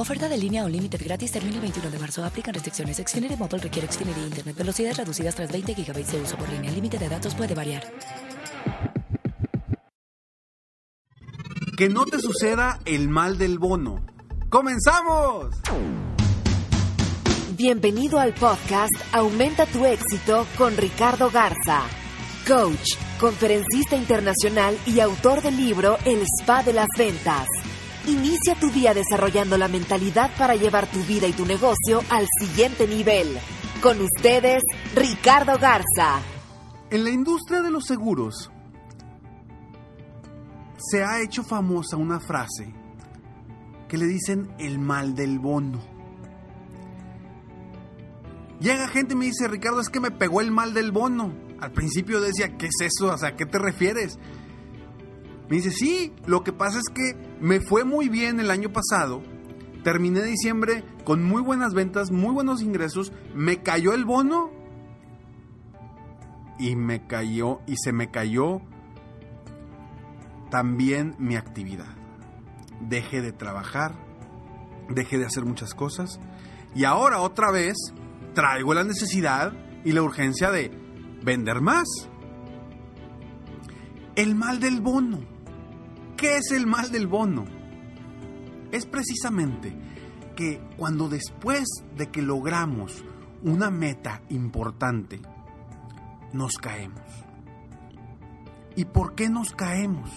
Oferta de línea o límite gratis termina el 21 de marzo. Aplican restricciones. Xfinity Mobile requiere Xfinity Internet. Velocidades reducidas tras 20 GB de uso por línea. El límite de datos puede variar. Que no te suceda el mal del bono. ¡Comenzamos! Bienvenido al podcast Aumenta tu éxito con Ricardo Garza, coach, conferencista internacional y autor del libro El Spa de las Ventas. Inicia tu día desarrollando la mentalidad para llevar tu vida y tu negocio al siguiente nivel. Con ustedes, Ricardo Garza. En la industria de los seguros se ha hecho famosa una frase que le dicen el mal del bono. Llega gente y me dice, Ricardo, es que me pegó el mal del bono. Al principio decía, ¿qué es eso? O sea, ¿a qué te refieres? Me dice, sí, lo que pasa es que me fue muy bien el año pasado. Terminé diciembre con muy buenas ventas, muy buenos ingresos. Me cayó el bono y me cayó y se me cayó también mi actividad. Dejé de trabajar, dejé de hacer muchas cosas y ahora otra vez traigo la necesidad y la urgencia de vender más. El mal del bono. ¿Qué es el mal del bono? Es precisamente que cuando después de que logramos una meta importante, nos caemos. ¿Y por qué nos caemos?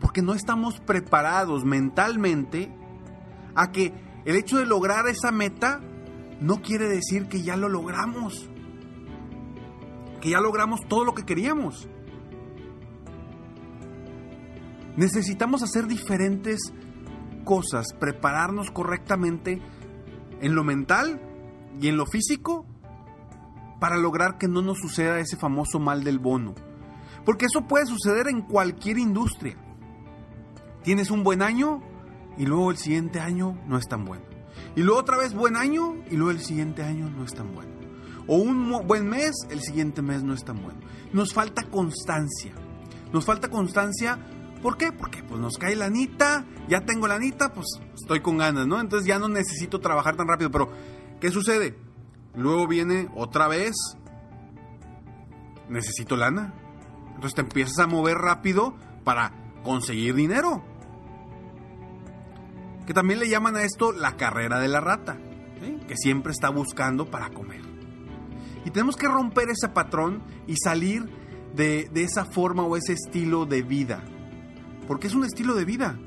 Porque no estamos preparados mentalmente a que el hecho de lograr esa meta no quiere decir que ya lo logramos. Que ya logramos todo lo que queríamos. Necesitamos hacer diferentes cosas, prepararnos correctamente en lo mental y en lo físico para lograr que no nos suceda ese famoso mal del bono. Porque eso puede suceder en cualquier industria. Tienes un buen año y luego el siguiente año no es tan bueno. Y luego otra vez buen año y luego el siguiente año no es tan bueno. O un buen mes, el siguiente mes no es tan bueno. Nos falta constancia. Nos falta constancia ¿Por qué? Porque pues nos cae la anita, ya tengo la anita, pues estoy con ganas, ¿no? Entonces ya no necesito trabajar tan rápido. Pero, ¿qué sucede? Luego viene otra vez, necesito lana. Entonces te empiezas a mover rápido para conseguir dinero. Que también le llaman a esto la carrera de la rata, que siempre está buscando para comer. Y tenemos que romper ese patrón y salir de, de esa forma o ese estilo de vida porque es un estilo de vida.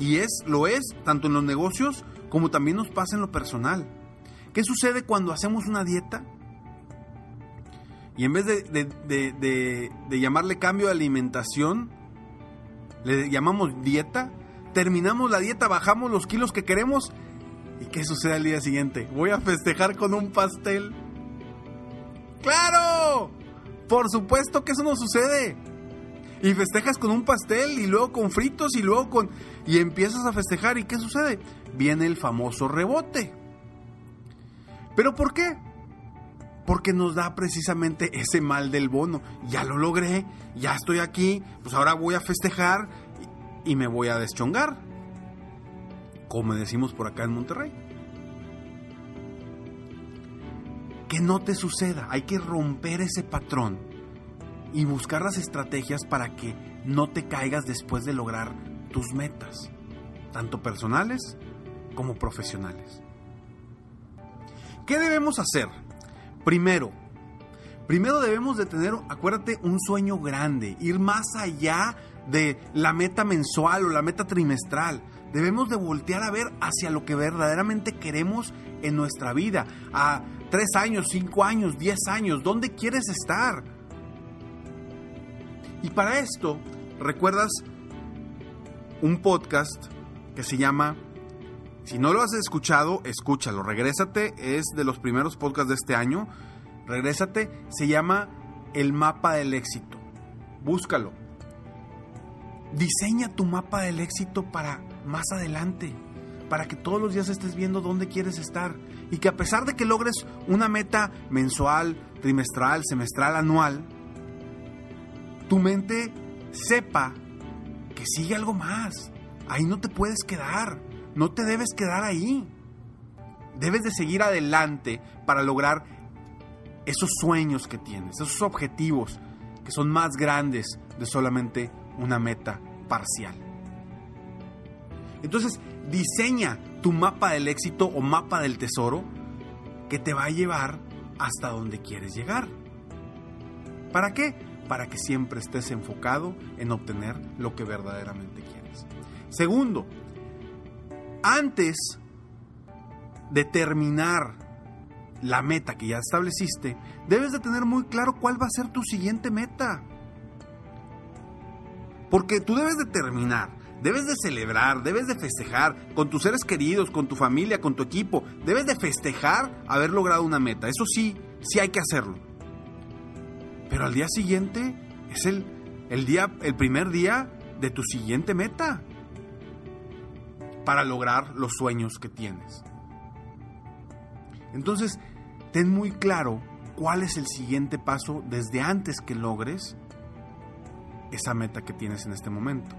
Y es, lo es, tanto en los negocios como también nos pasa en lo personal. ¿Qué sucede cuando hacemos una dieta? Y en vez de, llamarle cambio de alimentación, le llamamos dieta, terminamos la dieta, bajamos los kilos que queremos. ¿Y qué sucede al día siguiente? Voy a festejar con un pastel. ¡Claro! Por supuesto que eso no sucede y festejas con un pastel y luego con fritos y luego con... y empiezas a festejar y ¿qué sucede? Viene el famoso rebote. ¿Pero por qué? Porque nos da precisamente ese mal del bono. Ya lo logré, ya estoy aquí, pues ahora voy a festejar y, me voy a deschongar. Como decimos por acá en Monterrey. Que no te suceda, hay que romper ese patrón y buscar las estrategias para que no te caigas después de lograr tus metas, tanto personales como profesionales. ¿Qué debemos hacer? Primero, Primero debemos de tener, acuérdate, un sueño grande, ir más allá de la meta mensual o la meta trimestral. Debemos de voltear a ver hacia lo que verdaderamente queremos en nuestra vida. A tres años, cinco años, diez años, ¿dónde quieres estar? Y para esto, ¿recuerdas un podcast que se llama si no lo has escuchado, escúchalo, regrésate, es de los primeros podcasts de este año. Regrésate, se llama El mapa del éxito. Búscalo. Diseña tu mapa del éxito para más adelante, para que todos los días estés viendo dónde quieres estar y que a pesar de que logres una meta mensual, trimestral, semestral, anual, tu mente sepa que sigue algo más. Ahí no te puedes quedar no te debes quedar ahí. Debes de seguir adelante para lograr esos sueños que tienes, esos objetivos que son más grandes de solamente una meta parcial. Entonces, diseña tu mapa del éxito o mapa del tesoro que te va a llevar hasta donde quieres llegar. ¿Para qué? Para que siempre estés enfocado en obtener lo que verdaderamente quieres. Segundo, antes de terminar la meta que ya estableciste, debes de tener muy claro cuál va a ser tu siguiente meta. Porque tú debes de terminar, debes de celebrar, debes de festejar con tus seres queridos, con tu familia, con tu equipo. Debes de festejar haber logrado una meta. Eso sí, sí hay que hacerlo. Pero al día siguiente es el, el, día, el primer día de tu siguiente meta para lograr los sueños que tienes. Entonces, ten muy claro cuál es el siguiente paso desde antes que logres esa meta que tienes en este momento.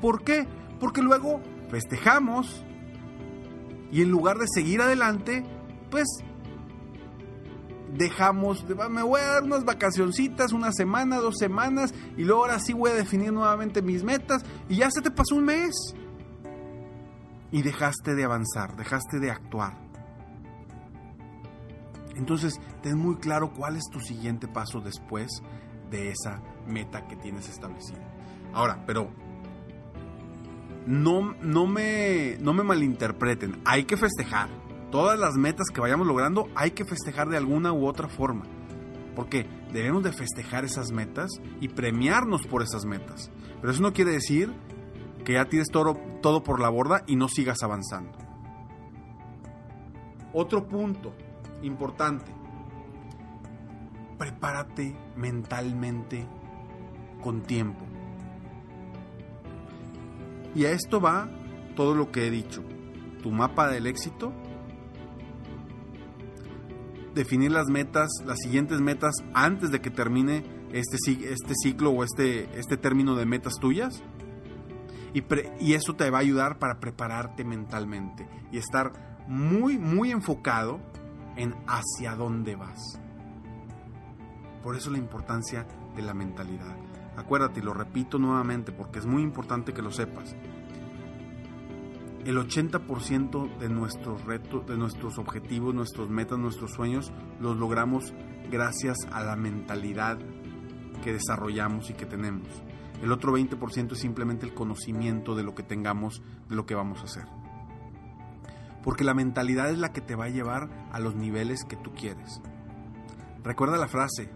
¿Por qué? Porque luego festejamos y en lugar de seguir adelante, pues dejamos, me voy a dar unas vacacioncitas, una semana, dos semanas, y luego ahora sí voy a definir nuevamente mis metas, y ya se te pasó un mes y dejaste de avanzar, dejaste de actuar. Entonces, ten muy claro cuál es tu siguiente paso después de esa meta que tienes establecida. Ahora, pero no, no, me, no me malinterpreten, hay que festejar. Todas las metas que vayamos logrando hay que festejar de alguna u otra forma. Porque debemos de festejar esas metas y premiarnos por esas metas. Pero eso no quiere decir que ya tires todo, todo por la borda y no sigas avanzando. Otro punto importante. Prepárate mentalmente con tiempo. Y a esto va todo lo que he dicho. Tu mapa del éxito. Definir las metas, las siguientes metas antes de que termine este, este ciclo o este, este término de metas tuyas y, eso te va a ayudar para prepararte mentalmente y estar muy, muy enfocado en hacia dónde vas. Por eso la importancia de la mentalidad. Acuérdate, y lo repito nuevamente porque es muy importante que lo sepas. El 80% de nuestros retos, de nuestros objetivos, nuestros metas, nuestros sueños, los logramos gracias a la mentalidad que desarrollamos y que tenemos. El otro 20% es simplemente el conocimiento de lo que tengamos, de lo que vamos a hacer. Porque la mentalidad es la que te va a llevar a los niveles que tú quieres. Recuerda la frase,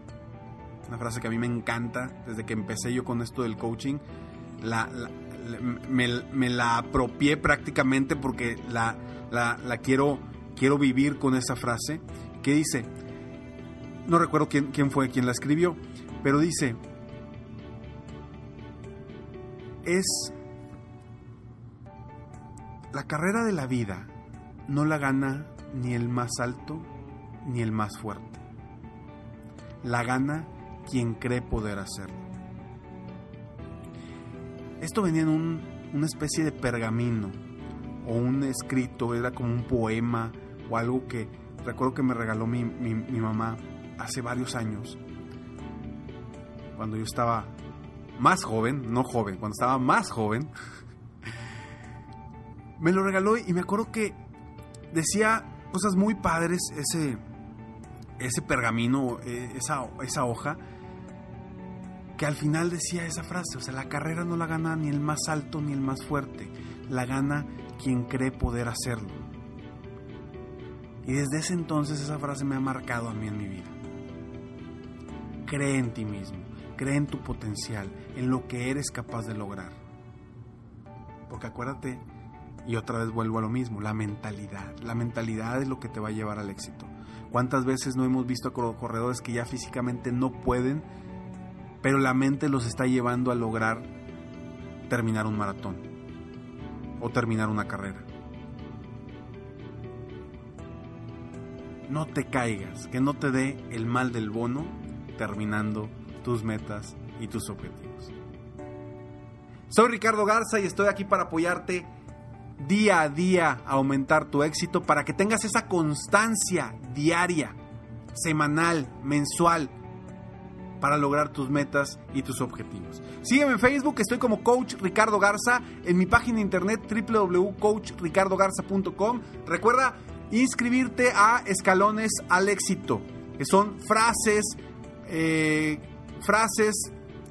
una frase que a mí me encanta desde que empecé yo con esto del coaching. Me, la apropié prácticamente porque la, quiero, quiero vivir con esa frase que dice, no recuerdo quién, quién fue quien la escribió, pero dice, es la carrera de la vida no la gana ni el más alto ni el más fuerte. La gana quien cree poder hacerlo. Esto venía en un, una especie de pergamino o un escrito, era como un poema o algo que recuerdo que me regaló mi, mi mamá hace varios años, cuando yo estaba más joven, no joven, cuando estaba más joven, me lo regaló y me acuerdo que decía cosas muy padres ese, ese pergamino, eh, esa, esa hoja, que al final decía esa frase, o sea, la carrera no la gana ni el más alto ni el más fuerte, la gana quien cree poder hacerlo. Y desde ese entonces esa frase me ha marcado a mí en mi vida. Cree en ti mismo, cree en tu potencial, en lo que eres capaz de lograr. Porque acuérdate, y otra vez vuelvo a lo mismo, la mentalidad. La mentalidad es lo que te va a llevar al éxito. ¿Cuántas veces no hemos visto corredores que ya físicamente no pueden, pero la mente los está llevando a lograr terminar un maratón o terminar una carrera? No te caigas, que no te dé el mal del bono terminando tus metas y tus objetivos. Soy Ricardo Garza y estoy aquí para apoyarte día a día a aumentar tu éxito para que tengas esa constancia diaria, semanal, mensual, para lograr tus metas y tus objetivos. Sígueme en Facebook, estoy como Coach Ricardo Garza, en mi página de internet www.coachricardogarza.com. Recuerda inscribirte a Escalones al Éxito, que son frases, eh, frases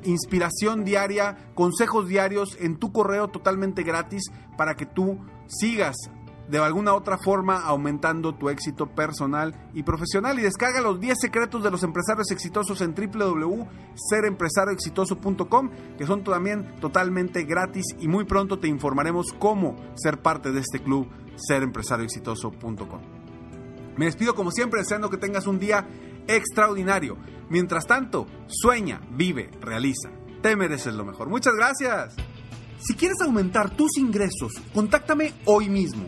inspiración diaria, consejos diarios en tu correo totalmente gratis para que tú sigas de alguna otra forma aumentando tu éxito personal y profesional. Y descarga los 10 secretos de los empresarios exitosos en www.serempresarioexitoso.com, que son también totalmente gratis y muy pronto te informaremos cómo ser parte de este club serempresarioexitoso.com. Me despido como siempre deseando que tengas un día extraordinario. Mientras tanto, sueña, vive, realiza. Te mereces lo mejor. Muchas gracias. Si quieres aumentar tus ingresos, contáctame hoy mismo.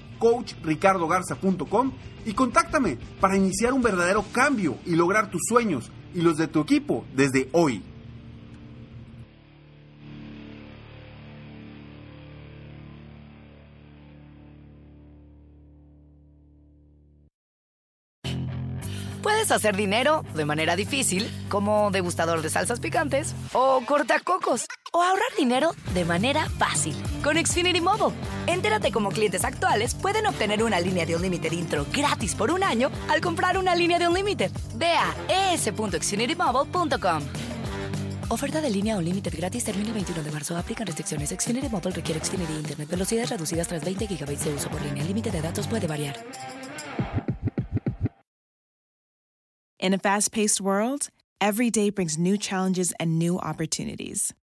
www.coachricardogarza.com y contáctame para iniciar un verdadero cambio y lograr tus sueños y los de tu equipo desde hoy. Puedes hacer dinero de manera difícil, como degustador de salsas picantes, o cortacocos, o ahorrar dinero de manera fácil con Xfinity Mobile. Entérate cómo clientes actuales pueden obtener una línea de Unlimited intro gratis por un año al comprar una línea de Unlimited. Ve a es.xfinitymobile.com. Oferta de línea Unlimited gratis termina el 21 de marzo. Aplican restricciones. Xfinity Mobile requiere Xfinity Internet. Velocidades reducidas tras 20 GB de uso por línea. El límite de datos puede variar. In a fast paced world, every day brings new challenges and new opportunities.